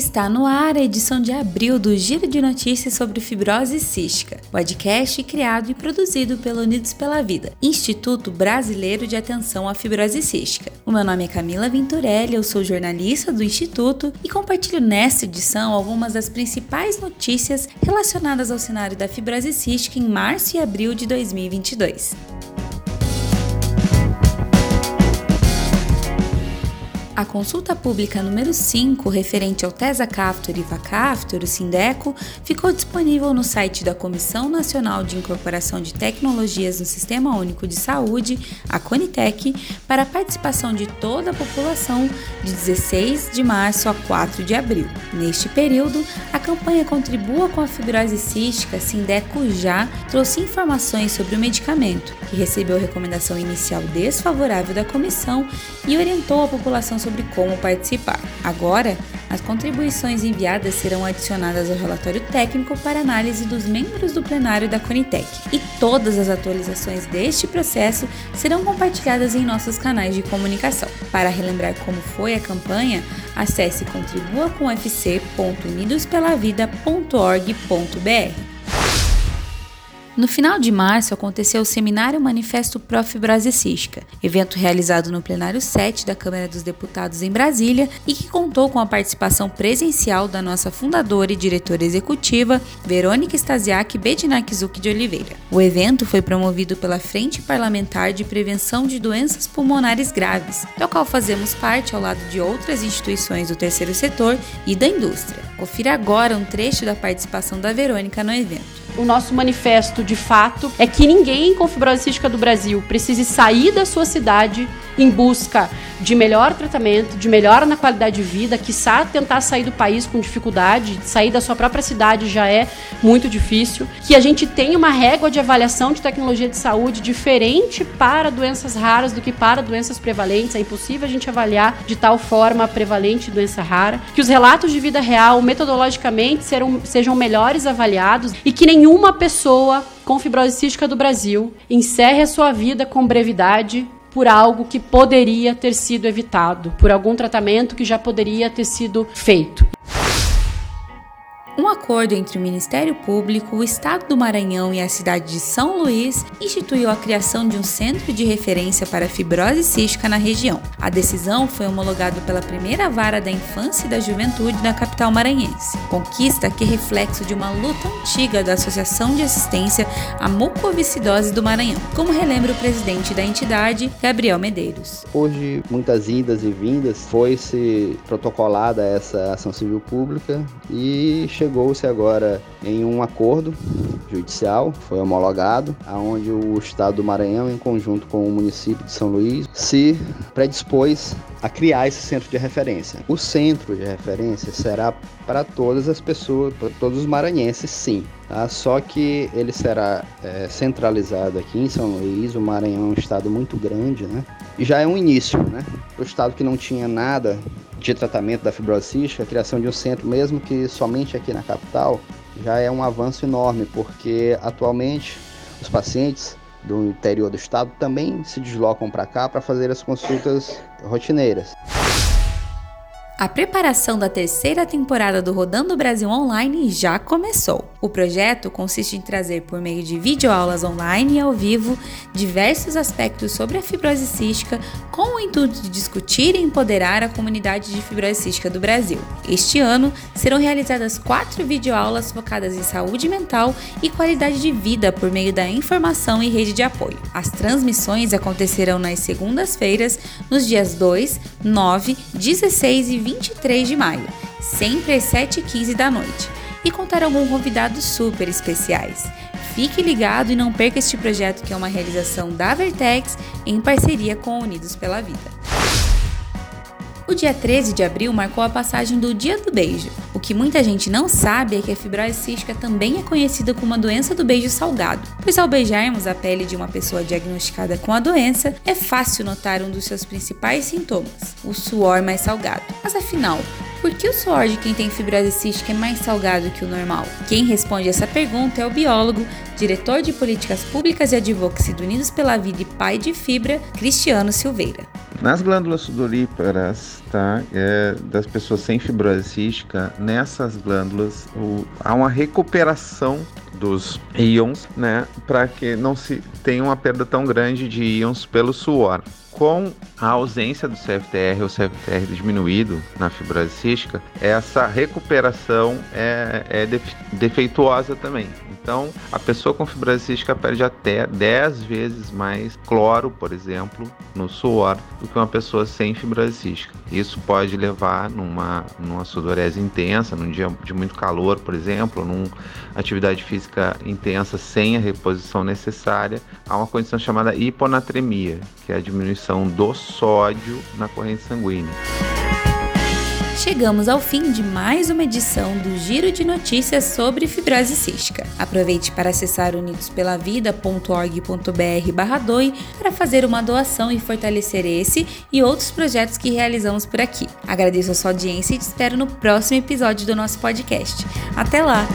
Está no ar a edição de abril do Giro de Notícias sobre Fibrose Cística, podcast criado e produzido pelo Unidos pela Vida, Instituto Brasileiro de Atenção à Fibrose Cística. O meu nome é Camila Venturelli, eu sou jornalista do Instituto e compartilho nesta edição algumas das principais notícias relacionadas ao cenário da fibrose cística em março e abril de 2022. A consulta pública número 5, referente ao Tesa Caftor e Vacaftor, o Sindeco, ficou disponível no site da Comissão Nacional de Incorporação de Tecnologias no Sistema Único de Saúde, a Conitec, para a participação de toda a população de 16 de março a 4 de abril. Neste período, a campanha Contribua com a Fibrose Cística, Sindeco Já, trouxe informações sobre o medicamento, que recebeu recomendação inicial desfavorável da comissão e orientou a população sobre sobre como participar. Agora, as contribuições enviadas serão adicionadas ao relatório técnico para análise dos membros do plenário da Conitec e todas as atualizações deste processo serão compartilhadas em nossos canais de comunicação. Para relembrar como foi a campanha, acesse contribuacomfc.unidospelavida.org.br. No final de março aconteceu o Seminário Manifesto Profibrose Cística, evento realizado no plenário 7 da Câmara dos Deputados em Brasília e que contou com a participação presencial da nossa fundadora e diretora executiva, Verônica Stasiak Bedinakzuk de Oliveira. O evento foi promovido pela Frente Parlamentar de Prevenção de Doenças Pulmonares Graves, da qual fazemos parte ao lado de outras instituições do terceiro setor e da indústria. Confira agora um trecho da participação da Verônica no evento o nosso manifesto de fato é que ninguém com fibrose cística do Brasil precise sair da sua cidade em busca de melhor tratamento, de melhora na qualidade de vida, que sabe tentar sair do país com dificuldade, sair da sua própria cidade já é muito difícil, que a gente tem uma régua de avaliação de tecnologia de saúde diferente para doenças raras do que para doenças prevalentes, é impossível a gente avaliar de tal forma a prevalente doença rara, que os relatos de vida real metodologicamente serão, sejam melhores avaliados e que nenhuma pessoa com fibrose cística do Brasil encerre a sua vida com brevidade por algo que poderia ter sido evitado, por algum tratamento que já poderia ter sido feito. Um acordo entre o Ministério Público, o Estado do Maranhão e a cidade de São Luís instituiu a criação de um centro de referência para fibrose cística na região. A decisão foi homologada pela primeira vara da infância e da juventude na capital maranhense. Conquista que é reflexo de uma luta antiga da Associação de Assistência à Mucoviscidose do Maranhão, como relembra o presidente da entidade, Gabriel Medeiros. Hoje, muitas idas e vindas, foi-se protocolada essa ação civil pública e chegou chegou-se agora em um acordo judicial, foi homologado, aonde o Estado do Maranhão, em conjunto com o município de São Luís, se predispôs a criar esse centro de referência. O centro de referência será para todas as pessoas, para todos os maranhenses, sim. Tá? Só que ele será é, centralizado aqui em São Luís. O Maranhão é um estado muito grande, né? E já é um início, né? Para o estado que não tinha nada de tratamento da fibrose cística, a criação de um centro, mesmo que somente aqui na capital, já é um avanço enorme, porque atualmente os pacientes do interior do estado também se deslocam para cá para fazer as consultas rotineiras. A preparação da terceira temporada do Rodando Brasil Online já começou. O projeto consiste em trazer, por meio de videoaulas online e ao vivo, diversos aspectos sobre a fibrose cística, com o intuito de discutir e empoderar a comunidade de fibrose cística do Brasil. Este ano serão realizadas quatro videoaulas focadas em saúde mental e qualidade de vida por meio da informação e rede de apoio. As transmissões acontecerão nas segundas-feiras, nos dias 2, 9, 16 e 20 23 de maio, sempre às 7h15 da noite, e contarão com convidados super especiais. Fique ligado e não perca este projeto que é uma realização da Vertex em parceria com Unidos pela Vida. O dia 13 de abril marcou a passagem do Dia do Beijo. O que muita gente não sabe é que a fibrose cística também é conhecida como uma doença do beijo salgado, pois ao beijarmos a pele de uma pessoa diagnosticada com a doença, é fácil notar um dos seus principais sintomas, o suor mais salgado. Mas afinal, por que o suor de quem tem fibrose cística é mais salgado que o normal? Quem responde essa pergunta é o biólogo, diretor de políticas públicas e advocacy do Unidos pela Vida e pai de fibra, Cristiano Silveira. Nas glândulas sudoríparas, tá, é, das pessoas sem fibrose cística, nessas glândulas o, há uma recuperação dos íons, né, para que não se tenha uma perda tão grande de íons pelo suor. Com a ausência do CFTR ou CFTR diminuído na fibrose cística, essa recuperação é, é defeituosa também. Então, a pessoa com fibrose cística perde até 10 vezes mais cloro, por exemplo, no suor do que uma pessoa sem fibrose cística. Isso pode levar numa, numa sudorese intensa, num dia de muito calor, por exemplo, numa atividade física intensa sem a reposição necessária, a uma condição chamada hiponatremia, que é a diminuição do sódio na corrente sanguínea. Chegamos ao fim de mais uma edição do Giro de Notícias sobre fibrose cística. Aproveite para acessar unidospelavida.org.br/doi para fazer uma doação e fortalecer esse e outros projetos que realizamos por aqui. Agradeço a sua audiência e te espero no próximo episódio do nosso podcast. Até lá!